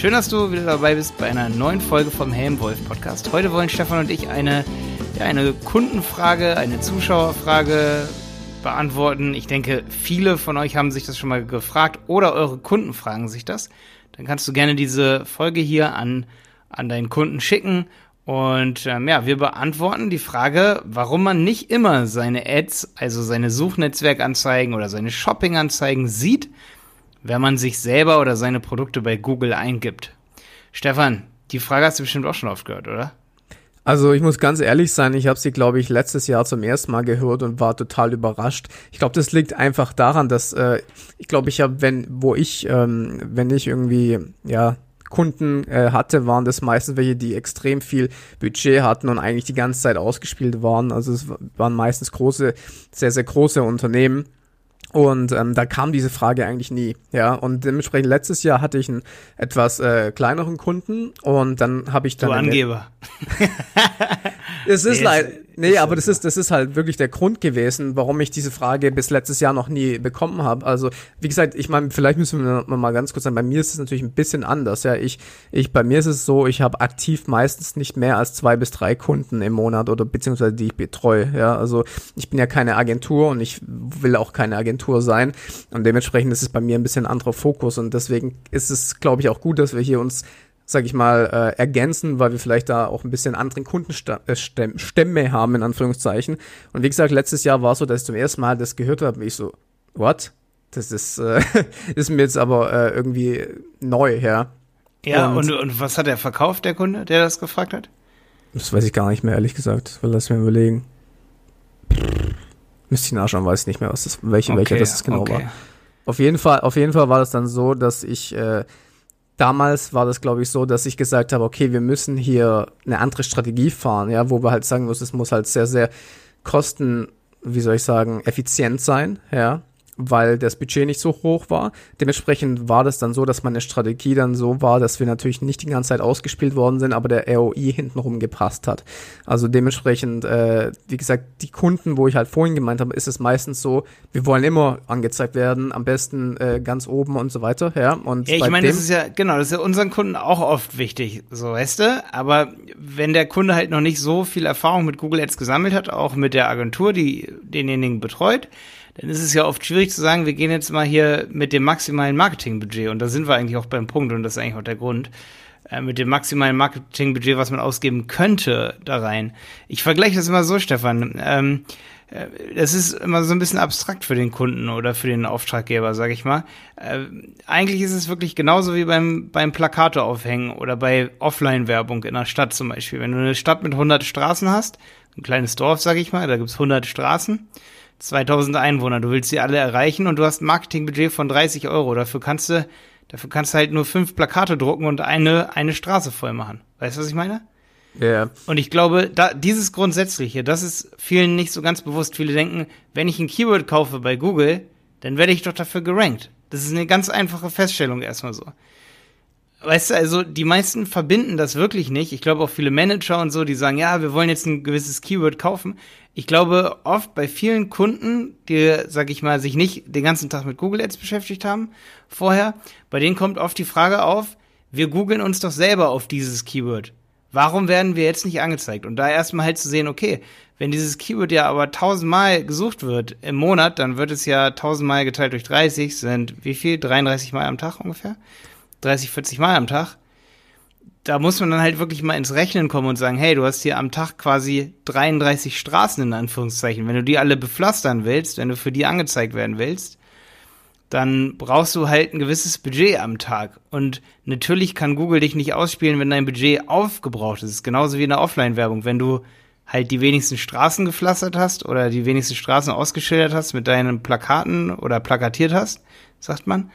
Schön, dass du wieder dabei bist bei einer neuen Folge vom Helmwolf Podcast. Heute wollen Stefan und ich eine, ja, eine Kundenfrage, eine Zuschauerfrage beantworten. Ich denke, viele von euch haben sich das schon mal gefragt oder eure Kunden fragen sich das. Dann kannst du gerne diese Folge hier an, an deinen Kunden schicken. Und ähm, ja, wir beantworten die Frage, warum man nicht immer seine Ads, also seine Suchnetzwerkanzeigen oder seine Shoppinganzeigen sieht, wenn man sich selber oder seine Produkte bei Google eingibt. Stefan, die Frage hast du bestimmt auch schon oft gehört, oder? Also ich muss ganz ehrlich sein, ich habe sie, glaube ich, letztes Jahr zum ersten Mal gehört und war total überrascht. Ich glaube, das liegt einfach daran, dass äh, ich glaube, ich habe, wenn, wo ich, ähm, wenn ich irgendwie, ja, Kunden äh, hatte, waren das meistens welche, die extrem viel Budget hatten und eigentlich die ganze Zeit ausgespielt waren. Also es waren meistens große, sehr, sehr große Unternehmen. Und ähm, da kam diese Frage eigentlich nie, ja. Und dementsprechend letztes Jahr hatte ich einen etwas äh, kleineren Kunden und dann habe ich dann. Du Angeber. es ist leider. Nee, aber das ist, das ist halt wirklich der Grund gewesen, warum ich diese Frage bis letztes Jahr noch nie bekommen habe. Also, wie gesagt, ich meine, vielleicht müssen wir mal ganz kurz sagen, bei mir ist es natürlich ein bisschen anders. Ja, ich, ich, bei mir ist es so, ich habe aktiv meistens nicht mehr als zwei bis drei Kunden im Monat oder beziehungsweise die ich betreue. Ja, also ich bin ja keine Agentur und ich will auch keine Agentur sein. Und dementsprechend ist es bei mir ein bisschen anderer Fokus und deswegen ist es, glaube ich, auch gut, dass wir hier uns sag ich mal, äh, ergänzen, weil wir vielleicht da auch ein bisschen anderen Kundenstämme äh, haben, in Anführungszeichen. Und wie gesagt, letztes Jahr war es so, dass ich zum ersten Mal das gehört habe, ich so, what? Das ist, äh, ist mir jetzt aber äh, irgendwie neu, ja. Ja, und, und, und was hat er verkauft, der Kunde, der das gefragt hat? Das weiß ich gar nicht mehr, ehrlich gesagt. Will das mir überlegen. Müsste ich nachschauen, weiß ich nicht mehr, was das, welche, okay, welcher das genau okay. war. Auf jeden Fall, auf jeden Fall war das dann so, dass ich äh, damals war das, glaube ich, so, dass ich gesagt habe, okay, wir müssen hier eine andere Strategie fahren, ja, wo wir halt sagen müssen, es muss halt sehr, sehr kosten, wie soll ich sagen, effizient sein, ja weil das Budget nicht so hoch war. Dementsprechend war das dann so, dass meine Strategie dann so war, dass wir natürlich nicht die ganze Zeit ausgespielt worden sind, aber der ROI hintenrum gepasst hat. Also dementsprechend, äh, wie gesagt, die Kunden, wo ich halt vorhin gemeint habe, ist es meistens so, wir wollen immer angezeigt werden, am besten äh, ganz oben und so weiter, ja. Und ja, ich meine, das ist ja, genau, das ist ja unseren Kunden auch oft wichtig, so weißt du, aber wenn der Kunde halt noch nicht so viel Erfahrung mit Google Ads gesammelt hat, auch mit der Agentur, die denjenigen betreut, dann ist es ja oft schwierig zu sagen, wir gehen jetzt mal hier mit dem maximalen Marketingbudget. Und da sind wir eigentlich auch beim Punkt und das ist eigentlich auch der Grund. Äh, mit dem maximalen Marketingbudget, was man ausgeben könnte, da rein. Ich vergleiche das immer so, Stefan. Ähm, äh, das ist immer so ein bisschen abstrakt für den Kunden oder für den Auftraggeber, sag ich mal. Äh, eigentlich ist es wirklich genauso wie beim, beim Plakate aufhängen oder bei Offline-Werbung in einer Stadt zum Beispiel. Wenn du eine Stadt mit 100 Straßen hast, ein kleines Dorf, sag ich mal, da gibt's 100 Straßen 2000 Einwohner, du willst sie alle erreichen und du hast ein Marketingbudget von 30 Euro. Dafür kannst du, dafür kannst du halt nur fünf Plakate drucken und eine, eine Straße voll machen. Weißt du, was ich meine? Ja. Yeah. Und ich glaube, da, dieses Grundsätzliche, das ist vielen nicht so ganz bewusst. Viele denken, wenn ich ein Keyword kaufe bei Google, dann werde ich doch dafür gerankt. Das ist eine ganz einfache Feststellung erstmal so. Weißt du, also die meisten verbinden das wirklich nicht. Ich glaube auch viele Manager und so, die sagen, ja, wir wollen jetzt ein gewisses Keyword kaufen. Ich glaube oft bei vielen Kunden, die, sag ich mal, sich nicht den ganzen Tag mit Google Ads beschäftigt haben vorher, bei denen kommt oft die Frage auf, wir googeln uns doch selber auf dieses Keyword. Warum werden wir jetzt nicht angezeigt? Und da erstmal halt zu sehen, okay, wenn dieses Keyword ja aber tausendmal gesucht wird im Monat, dann wird es ja tausendmal geteilt durch 30, sind wie viel? 33 Mal am Tag ungefähr? 30, 40 Mal am Tag, da muss man dann halt wirklich mal ins Rechnen kommen und sagen, hey, du hast hier am Tag quasi 33 Straßen in Anführungszeichen. Wenn du die alle bepflastern willst, wenn du für die angezeigt werden willst, dann brauchst du halt ein gewisses Budget am Tag. Und natürlich kann Google dich nicht ausspielen, wenn dein Budget aufgebraucht ist. Genauso wie in der Offline-Werbung. Wenn du halt die wenigsten Straßen gepflastert hast oder die wenigsten Straßen ausgeschildert hast mit deinen Plakaten oder plakatiert hast, sagt man,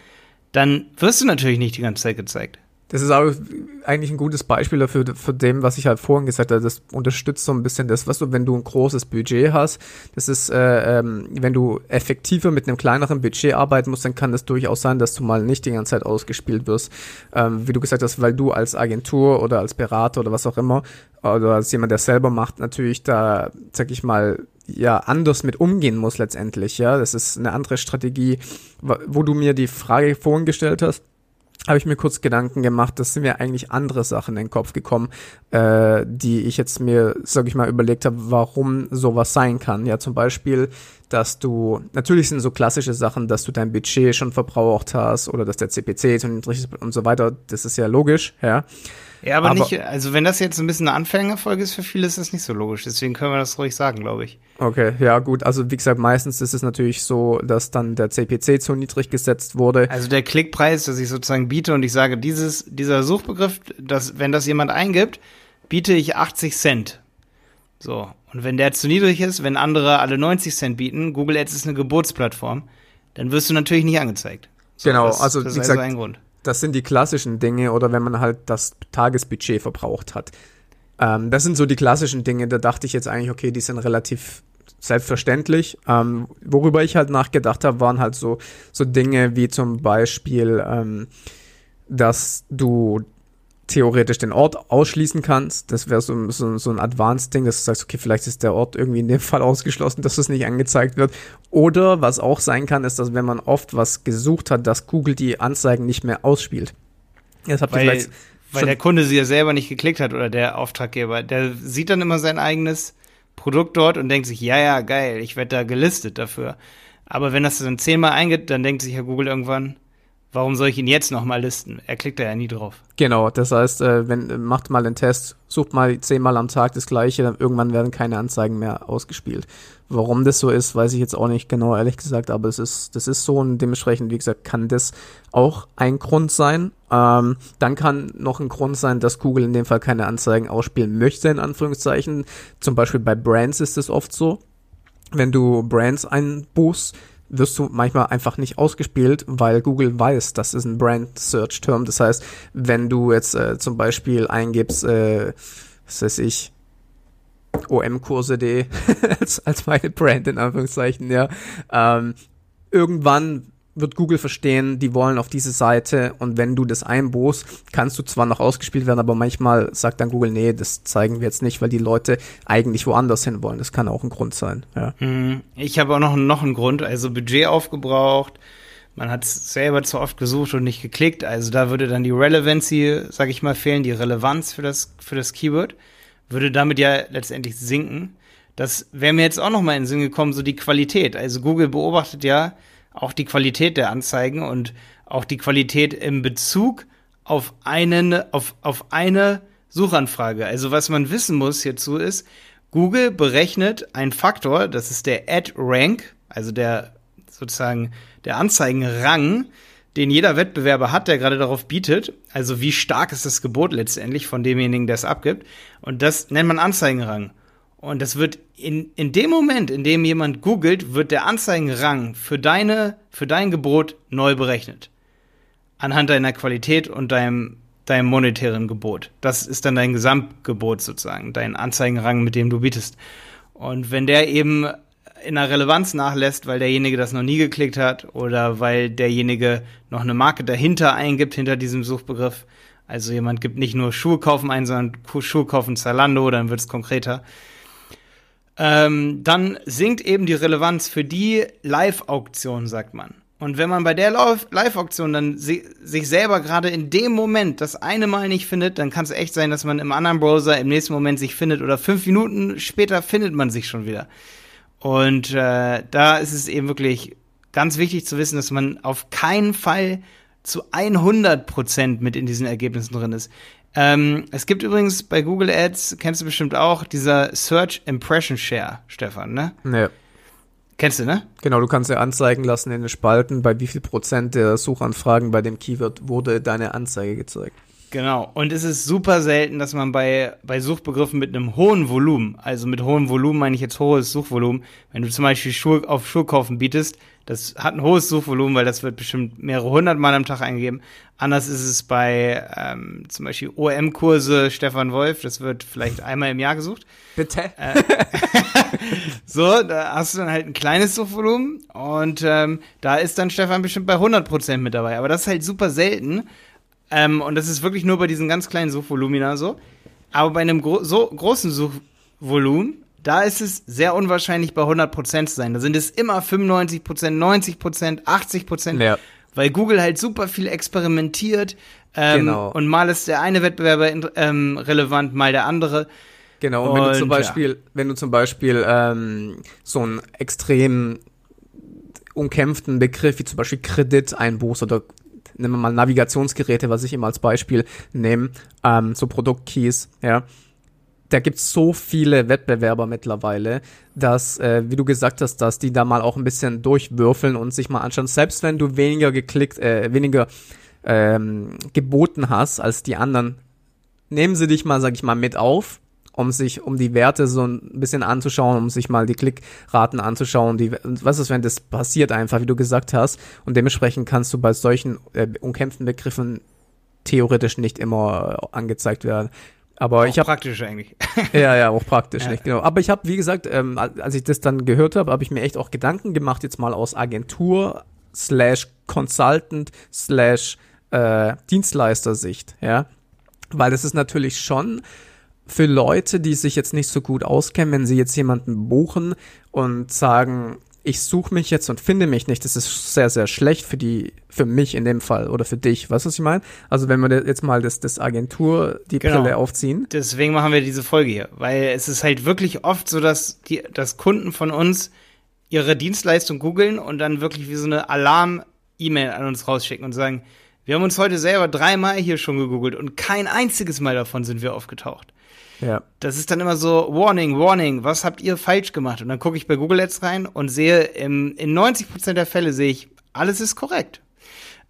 dann wirst du natürlich nicht die ganze Zeit gezeigt. Das ist auch eigentlich ein gutes Beispiel dafür, für dem, was ich halt vorhin gesagt habe. Das unterstützt so ein bisschen das, was du, wenn du ein großes Budget hast, das ist, äh, ähm, wenn du effektiver mit einem kleineren Budget arbeiten musst, dann kann es durchaus sein, dass du mal nicht die ganze Zeit ausgespielt wirst. Ähm, wie du gesagt hast, weil du als Agentur oder als Berater oder was auch immer, oder als jemand, der selber macht, natürlich da, sag ich mal, ja anders mit umgehen muss letztendlich, ja. Das ist eine andere Strategie, wo du mir die Frage vorhin gestellt hast. habe ich mir kurz Gedanken gemacht, das sind mir eigentlich andere Sachen in den Kopf gekommen, äh, die ich jetzt mir, sag ich mal, überlegt habe, warum sowas sein kann. Ja, zum Beispiel, dass du, natürlich sind so klassische Sachen, dass du dein Budget schon verbraucht hast oder dass der CPC zu niedrig ist und so weiter, das ist ja logisch, ja. Ja, aber, aber, nicht, also wenn das jetzt ein bisschen eine Anfängerfolge ist für viele, ist das nicht so logisch. Deswegen können wir das ruhig sagen, glaube ich. Okay, ja gut. Also wie gesagt, meistens ist es natürlich so, dass dann der CPC zu niedrig gesetzt wurde. Also der Klickpreis, dass ich sozusagen biete und ich sage, dieses, dieser Suchbegriff, dass, wenn das jemand eingibt, biete ich 80 Cent. So. Und wenn der zu niedrig ist, wenn andere alle 90 Cent bieten, Google Ads ist eine Geburtsplattform, dann wirst du natürlich nicht angezeigt. So, genau, das, also das wie gesagt, also ein Grund das sind die klassischen Dinge oder wenn man halt das Tagesbudget verbraucht hat. Ähm, das sind so die klassischen Dinge, da dachte ich jetzt eigentlich, okay, die sind relativ selbstverständlich. Ähm, worüber ich halt nachgedacht habe, waren halt so, so Dinge wie zum Beispiel, ähm, dass du theoretisch den Ort ausschließen kannst. Das wäre so, so, so ein Advanced-Ding, dass du sagst, okay, vielleicht ist der Ort irgendwie in dem Fall ausgeschlossen, dass es nicht angezeigt wird. Oder was auch sein kann, ist, dass wenn man oft was gesucht hat, dass Google die Anzeigen nicht mehr ausspielt. Jetzt habt ihr vielleicht weil der Kunde sie ja selber nicht geklickt hat oder der Auftraggeber. Der sieht dann immer sein eigenes Produkt dort und denkt sich, ja, ja, geil, ich werde da gelistet dafür. Aber wenn das dann zehnmal eingeht, dann denkt sich ja Google irgendwann, warum soll ich ihn jetzt nochmal listen? Er klickt da ja nie drauf. Genau, das heißt, äh, wenn, macht mal einen Test, sucht mal zehnmal am Tag das gleiche, dann irgendwann werden keine Anzeigen mehr ausgespielt. Warum das so ist, weiß ich jetzt auch nicht genau, ehrlich gesagt, aber es ist, das ist so und dementsprechend, wie gesagt, kann das auch ein Grund sein. Ähm, dann kann noch ein Grund sein, dass Google in dem Fall keine Anzeigen ausspielen möchte, in Anführungszeichen. Zum Beispiel bei Brands ist es oft so. Wenn du Brands einbuchst, wirst du manchmal einfach nicht ausgespielt, weil Google weiß, das ist ein Brand Search Term. Das heißt, wenn du jetzt äh, zum Beispiel eingibst, äh, was weiß ich, OM-Kurse.de als, als meine Brand in Anführungszeichen, ja, ähm, irgendwann wird Google verstehen, die wollen auf diese Seite und wenn du das einbuchst, kannst du zwar noch ausgespielt werden, aber manchmal sagt dann Google, nee, das zeigen wir jetzt nicht, weil die Leute eigentlich woanders hin wollen. Das kann auch ein Grund sein. Ja. Mhm. Ich habe auch noch, noch einen Grund, also Budget aufgebraucht. Man hat selber zu oft gesucht und nicht geklickt. Also da würde dann die Relevancy, sag ich mal, fehlen, die Relevanz für das, für das Keyword, würde damit ja letztendlich sinken. Das wäre mir jetzt auch noch mal in den Sinn gekommen, so die Qualität. Also Google beobachtet ja, auch die Qualität der Anzeigen und auch die Qualität im Bezug auf einen, auf, auf eine Suchanfrage. Also was man wissen muss hierzu ist, Google berechnet einen Faktor, das ist der Ad Rank, also der sozusagen der Anzeigenrang, den jeder Wettbewerber hat, der gerade darauf bietet. Also wie stark ist das Gebot letztendlich von demjenigen, der es abgibt. Und das nennt man Anzeigenrang. Und das wird in, in dem Moment, in dem jemand googelt, wird der Anzeigenrang für deine, für dein Gebot neu berechnet. Anhand deiner Qualität und deinem, deinem monetären Gebot. Das ist dann dein Gesamtgebot sozusagen, dein Anzeigenrang, mit dem du bietest. Und wenn der eben in der Relevanz nachlässt, weil derjenige das noch nie geklickt hat oder weil derjenige noch eine Marke dahinter eingibt, hinter diesem Suchbegriff. Also jemand gibt nicht nur Schuhe kaufen ein, sondern Schuhe kaufen Zalando, dann wird es konkreter ähm, dann sinkt eben die Relevanz für die Live-Auktion, sagt man. Und wenn man bei der Live-Auktion dann sich selber gerade in dem Moment das eine Mal nicht findet, dann kann es echt sein, dass man im anderen Browser im nächsten Moment sich findet oder fünf Minuten später findet man sich schon wieder. Und äh, da ist es eben wirklich ganz wichtig zu wissen, dass man auf keinen Fall zu 100 Prozent mit in diesen Ergebnissen drin ist. Ähm, es gibt übrigens bei Google Ads, kennst du bestimmt auch, dieser Search Impression Share, Stefan, ne? Ja. Kennst du, ne? Genau, du kannst ja anzeigen lassen in den Spalten, bei wie viel Prozent der Suchanfragen bei dem Keyword wurde deine Anzeige gezeigt. Genau. Und es ist super selten, dass man bei, bei Suchbegriffen mit einem hohen Volumen, also mit hohem Volumen meine ich jetzt hohes Suchvolumen, wenn du zum Beispiel Schuhe auf Schuhe kaufen bietest, das hat ein hohes Suchvolumen, weil das wird bestimmt mehrere hundert Mal am Tag eingegeben. Anders ist es bei ähm, zum Beispiel OM-Kurse Stefan Wolf, das wird vielleicht einmal im Jahr gesucht. Bitte. Äh, so, da hast du dann halt ein kleines Suchvolumen und ähm, da ist dann Stefan bestimmt bei 100 Prozent mit dabei. Aber das ist halt super selten ähm, und das ist wirklich nur bei diesen ganz kleinen Suchvolumina so. Aber bei einem gro so großen Suchvolumen da ist es sehr unwahrscheinlich bei 100% zu sein. Da sind es immer 95%, 90%, 80%. Ja. weil Google halt super viel experimentiert ähm, genau. und mal ist der eine Wettbewerber ähm, relevant, mal der andere. Genau, und wenn du zum Beispiel, ja. wenn du zum Beispiel ähm, so einen extrem umkämpften Begriff wie zum Beispiel Kredit einbuchst oder nehmen wir mal Navigationsgeräte, was ich immer als Beispiel nehme, ähm, so Produktkeys, ja, da gibt's so viele Wettbewerber mittlerweile, dass, äh, wie du gesagt hast, dass die da mal auch ein bisschen durchwürfeln und sich mal anschauen. Selbst wenn du weniger geklickt, äh, weniger ähm, geboten hast als die anderen, nehmen sie dich mal, sag ich mal, mit auf, um sich, um die Werte so ein bisschen anzuschauen, um sich mal die Klickraten anzuschauen. Die, was ist, wenn das passiert einfach, wie du gesagt hast? Und dementsprechend kannst du bei solchen äh, umkämpften Begriffen theoretisch nicht immer angezeigt werden. Aber auch ich habe praktisch eigentlich. ja, ja, auch praktisch, ja. nicht genau. Aber ich habe, wie gesagt, ähm, als ich das dann gehört habe, habe ich mir echt auch Gedanken gemacht, jetzt mal aus Agentur slash Consultant slash äh, Dienstleister-Sicht, ja, weil das ist natürlich schon für Leute, die sich jetzt nicht so gut auskennen, wenn sie jetzt jemanden buchen und sagen, ich suche mich jetzt und finde mich nicht, das ist sehr, sehr schlecht für die, für mich in dem Fall oder für dich. Weißt du, was ich meine? Also wenn wir jetzt mal das, das Agentur, die genau. Brille aufziehen. Deswegen machen wir diese Folge hier, weil es ist halt wirklich oft so, dass die, dass Kunden von uns ihre Dienstleistung googeln und dann wirklich wie so eine Alarm-E-Mail an uns rausschicken und sagen, wir haben uns heute selber dreimal hier schon gegoogelt und kein einziges Mal davon sind wir aufgetaucht. Ja. Das ist dann immer so, Warning, Warning, was habt ihr falsch gemacht? Und dann gucke ich bei Google Ads rein und sehe, im, in 90% der Fälle sehe ich, alles ist korrekt.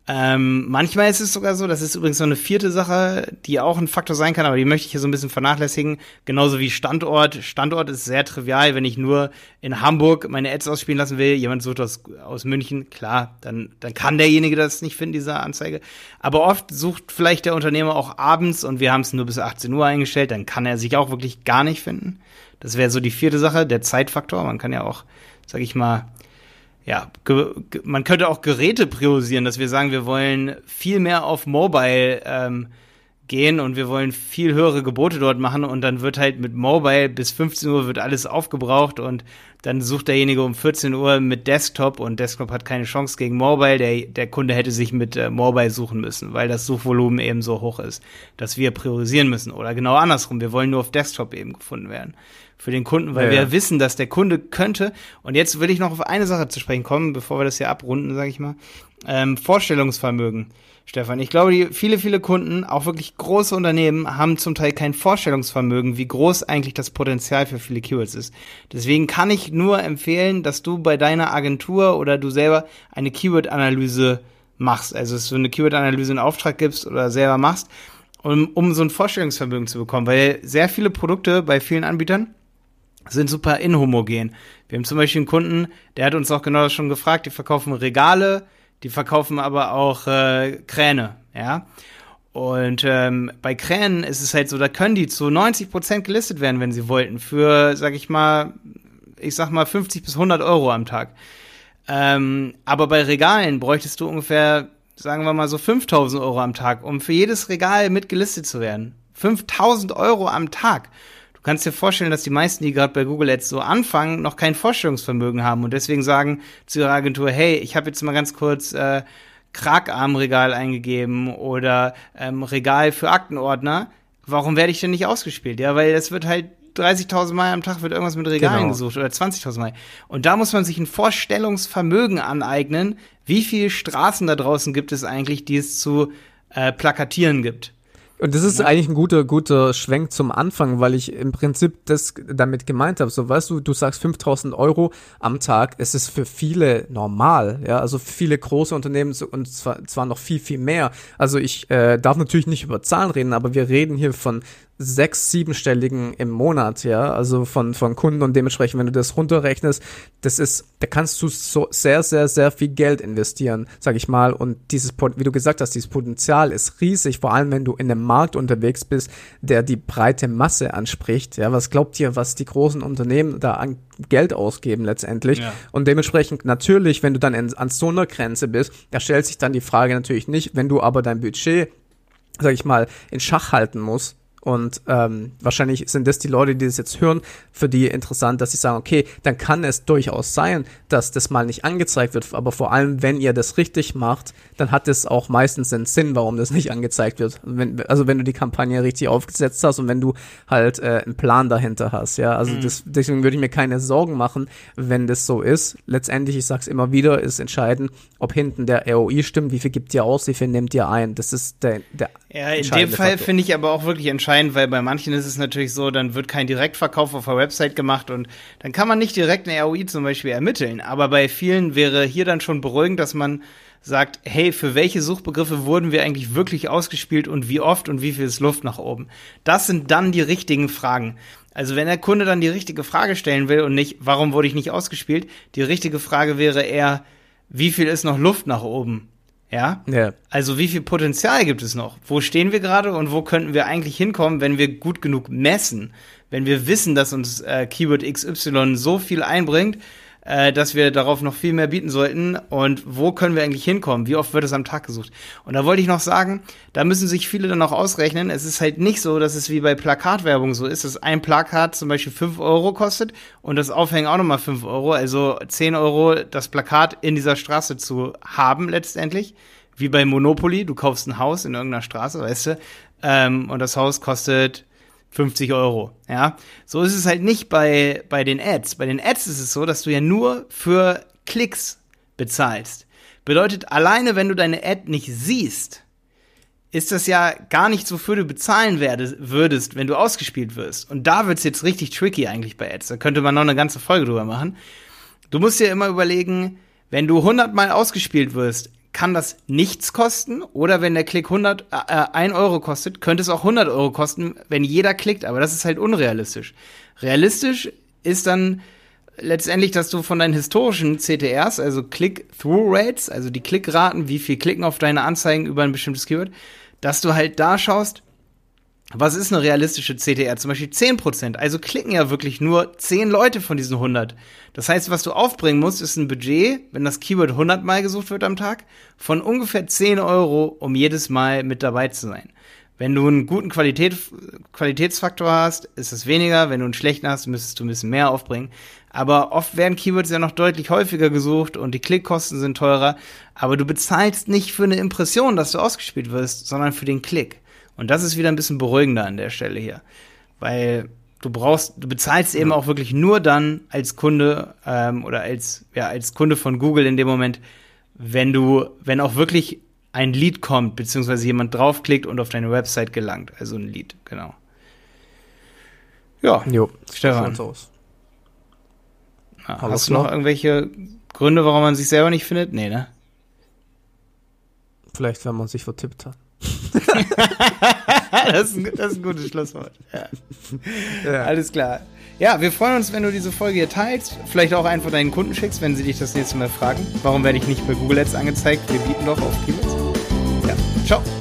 Ähm, manchmal ist es sogar so, das ist übrigens noch eine vierte Sache, die auch ein Faktor sein kann, aber die möchte ich hier so ein bisschen vernachlässigen. Genauso wie Standort. Standort ist sehr trivial, wenn ich nur in Hamburg meine Ads ausspielen lassen will. Jemand sucht aus, aus München, klar, dann, dann kann derjenige das nicht finden, diese Anzeige. Aber oft sucht vielleicht der Unternehmer auch abends und wir haben es nur bis 18 Uhr eingestellt, dann kann er sich auch wirklich gar nicht finden. Das wäre so die vierte Sache, der Zeitfaktor. Man kann ja auch, sag ich mal, ja, man könnte auch Geräte priorisieren, dass wir sagen, wir wollen viel mehr auf Mobile ähm, gehen und wir wollen viel höhere Gebote dort machen und dann wird halt mit Mobile bis 15 Uhr wird alles aufgebraucht und dann sucht derjenige um 14 Uhr mit Desktop und Desktop hat keine Chance gegen Mobile. Der, der Kunde hätte sich mit äh, Mobile suchen müssen, weil das Suchvolumen eben so hoch ist, dass wir priorisieren müssen. Oder genau andersrum, wir wollen nur auf Desktop eben gefunden werden für den Kunden, weil ja, wir wissen, dass der Kunde könnte. Und jetzt will ich noch auf eine Sache zu sprechen kommen, bevor wir das hier abrunden, sage ich mal. Ähm, Vorstellungsvermögen, Stefan. Ich glaube, die, viele, viele Kunden, auch wirklich große Unternehmen, haben zum Teil kein Vorstellungsvermögen, wie groß eigentlich das Potenzial für viele Keywords ist. Deswegen kann ich nur empfehlen, dass du bei deiner Agentur oder du selber eine Keyword-Analyse machst. Also, dass du eine Keyword-Analyse in Auftrag gibst oder selber machst, um, um so ein Vorstellungsvermögen zu bekommen. Weil sehr viele Produkte bei vielen Anbietern sind super inhomogen. Wir haben zum Beispiel einen Kunden, der hat uns auch genau das schon gefragt, die verkaufen Regale, die verkaufen aber auch äh, Kräne, ja. Und ähm, bei Kränen ist es halt so, da können die zu 90 Prozent gelistet werden, wenn sie wollten, für, sag ich mal, ich sag mal 50 bis 100 Euro am Tag. Ähm, aber bei Regalen bräuchtest du ungefähr, sagen wir mal so 5000 Euro am Tag, um für jedes Regal mitgelistet zu werden. 5000 Euro am Tag kannst dir vorstellen, dass die meisten, die gerade bei Google Ads so anfangen, noch kein Vorstellungsvermögen haben und deswegen sagen zu ihrer Agentur, hey, ich habe jetzt mal ganz kurz äh, Kragarmregal eingegeben oder ähm, Regal für Aktenordner. Warum werde ich denn nicht ausgespielt? Ja, weil das wird halt 30.000 Mal am Tag wird irgendwas mit Regalen genau. gesucht oder 20.000 Mal. Und da muss man sich ein Vorstellungsvermögen aneignen, wie viele Straßen da draußen gibt es eigentlich, die es zu äh, plakatieren gibt. Und das ist ja. eigentlich ein guter, guter Schwenk zum Anfang, weil ich im Prinzip das damit gemeint habe. So, weißt du, du sagst 5000 Euro am Tag, es ist für viele normal, ja, also viele große Unternehmen und zwar, zwar noch viel, viel mehr. Also ich äh, darf natürlich nicht über Zahlen reden, aber wir reden hier von sechs, siebenstelligen im Monat, ja, also von, von Kunden und dementsprechend, wenn du das runterrechnest, das ist, da kannst du so sehr, sehr, sehr viel Geld investieren, sag ich mal, und dieses, wie du gesagt hast, dieses Potenzial ist riesig, vor allem wenn du in einem Markt unterwegs bist, der die breite Masse anspricht, ja, was glaubt ihr, was die großen Unternehmen da an Geld ausgeben letztendlich? Ja. und dementsprechend natürlich, wenn du dann in, an so einer Grenze bist, da stellt sich dann die Frage natürlich nicht, wenn du aber dein Budget, sag ich mal, in Schach halten musst, Und ähm, wahrscheinlich sind das die Leute, die das jetzt hören, für die interessant, dass sie sagen, okay, dann kann es durchaus sein, dass das mal nicht angezeigt wird. Aber vor allem, wenn ihr das richtig macht, dann hat es auch meistens einen Sinn, warum das nicht angezeigt wird. Wenn, also wenn du die Kampagne richtig aufgesetzt hast und wenn du halt äh, einen Plan dahinter hast. Ja, also mhm. das, deswegen würde ich mir keine Sorgen machen, wenn das so ist. Letztendlich, ich sag's immer wieder, ist entscheidend, ob hinten der ROI stimmt, wie viel gibt ihr aus, wie viel nehmt ihr ein. Das ist der, der ja, in dem Fall finde ich aber auch wirklich entscheidend, weil bei manchen ist es natürlich so, dann wird kein Direktverkauf auf der Website gemacht und dann kann man nicht direkt eine ROI zum Beispiel ermitteln. Aber bei vielen wäre hier dann schon beruhigend, dass man sagt, hey, für welche Suchbegriffe wurden wir eigentlich wirklich ausgespielt und wie oft und wie viel ist Luft nach oben? Das sind dann die richtigen Fragen. Also wenn der Kunde dann die richtige Frage stellen will und nicht, warum wurde ich nicht ausgespielt, die richtige Frage wäre eher, wie viel ist noch Luft nach oben? Ja? ja. Also wie viel Potenzial gibt es noch? Wo stehen wir gerade und wo könnten wir eigentlich hinkommen, wenn wir gut genug messen? Wenn wir wissen, dass uns äh, Keyword XY so viel einbringt, äh, dass wir darauf noch viel mehr bieten sollten und wo können wir eigentlich hinkommen? Wie oft wird es am Tag gesucht? Und da wollte ich noch sagen, da müssen sich viele dann auch ausrechnen. Es ist halt nicht so, dass es wie bei Plakatwerbung so ist, dass ein Plakat zum Beispiel fünf Euro kostet und das Aufhängen auch nochmal fünf Euro, also zehn Euro das Plakat in dieser Straße zu haben letztendlich. Wie bei Monopoly, du kaufst ein Haus in irgendeiner Straße, weißt du, ähm, und das Haus kostet 50 Euro. Ja, so ist es halt nicht bei, bei den Ads. Bei den Ads ist es so, dass du ja nur für Klicks bezahlst. Bedeutet, alleine wenn du deine Ad nicht siehst, ist das ja gar nichts, wofür du bezahlen werdest, würdest, wenn du ausgespielt wirst. Und da wird's jetzt richtig tricky eigentlich bei Ads. Da könnte man noch eine ganze Folge drüber machen. Du musst dir immer überlegen, wenn du 100 Mal ausgespielt wirst, kann das nichts kosten. Oder wenn der Klick 100, äh, 1 Euro kostet, könnte es auch 100 Euro kosten, wenn jeder klickt. Aber das ist halt unrealistisch. Realistisch ist dann letztendlich, dass du von deinen historischen CTRs, also Click-Through-Rates, also die Klickraten, wie viel klicken auf deine Anzeigen über ein bestimmtes Keyword, dass du halt da schaust, was ist eine realistische CTR? Zum Beispiel 10%. Also klicken ja wirklich nur 10 Leute von diesen 100. Das heißt, was du aufbringen musst, ist ein Budget, wenn das Keyword 100 Mal gesucht wird am Tag, von ungefähr 10 Euro, um jedes Mal mit dabei zu sein. Wenn du einen guten Qualität, Qualitätsfaktor hast, ist es weniger. Wenn du einen schlechten hast, müsstest du ein bisschen mehr aufbringen. Aber oft werden Keywords ja noch deutlich häufiger gesucht und die Klickkosten sind teurer. Aber du bezahlst nicht für eine Impression, dass du ausgespielt wirst, sondern für den Klick. Und das ist wieder ein bisschen beruhigender an der Stelle hier. Weil du brauchst, du bezahlst eben auch wirklich nur dann als Kunde ähm, oder als, ja, als Kunde von Google in dem Moment, wenn du, wenn auch wirklich ein Lied kommt, beziehungsweise jemand draufklickt und auf deine Website gelangt. Also ein Lied, genau. Ja, jo, Stefan. Aus. Na, hast du noch irgendwelche Gründe, warum man sich selber nicht findet? Nee, ne? Vielleicht, wenn man sich vertippt hat. das, ist ein, das, ist ein, gutes Schlusswort. Ja. Ja. Alles klar. Ja, wir freuen uns, wenn du diese Folge hier teilst. Vielleicht auch einfach deinen Kunden schickst, wenn sie dich das nächste Mal fragen. Warum werde ich nicht bei Google Ads angezeigt? Wir bieten doch auf Keywords. Ja, ciao.